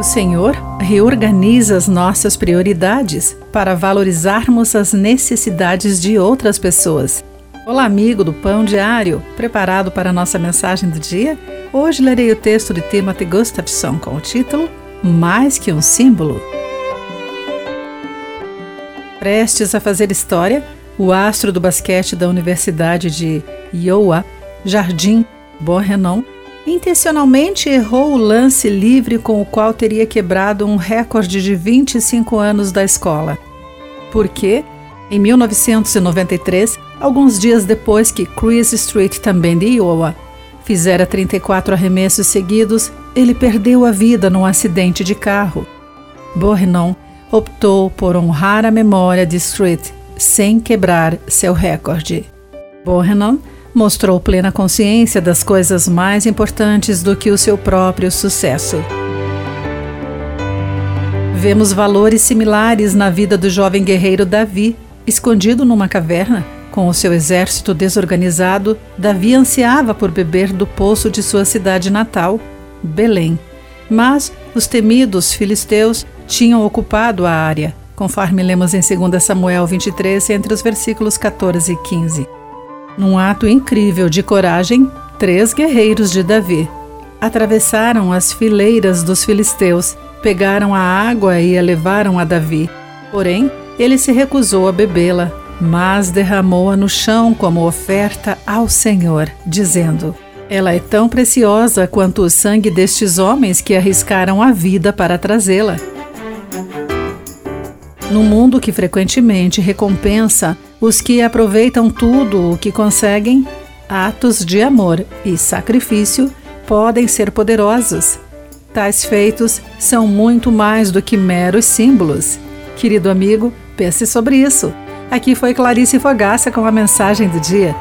O Senhor reorganiza as nossas prioridades para valorizarmos as necessidades de outras pessoas. Olá, amigo do Pão Diário, preparado para a nossa mensagem do dia? Hoje lerei o texto de Timothy Gustafson com o título Mais que um símbolo. Prestes a fazer história, o astro do basquete da Universidade de Iowa, Jardim Borrenon, intencionalmente errou o lance livre com o qual teria quebrado um recorde de 25 anos da escola. Porque, em 1993, alguns dias depois que Chris Street, também de Iowa, fizera 34 arremessos seguidos, ele perdeu a vida num acidente de carro. Bournon optou por honrar a memória de Street sem quebrar seu recorde. Bournon mostrou plena consciência das coisas mais importantes do que o seu próprio sucesso. Vemos valores similares na vida do jovem guerreiro Davi, escondido numa caverna. Com o seu exército desorganizado, Davi ansiava por beber do poço de sua cidade natal, Belém. Mas os temidos filisteus tinham ocupado a área, conforme lemos em 2 Samuel 23, entre os versículos 14 e 15. Num ato incrível de coragem, três guerreiros de Davi atravessaram as fileiras dos filisteus, pegaram a água e a levaram a Davi. Porém, ele se recusou a bebê-la, mas derramou-a no chão como oferta ao Senhor, dizendo: Ela é tão preciosa quanto o sangue destes homens que arriscaram a vida para trazê-la. No mundo que frequentemente recompensa os que aproveitam tudo o que conseguem, atos de amor e sacrifício podem ser poderosos. Tais feitos são muito mais do que meros símbolos. Querido amigo, pense sobre isso. Aqui foi Clarice Fogaça com a mensagem do dia.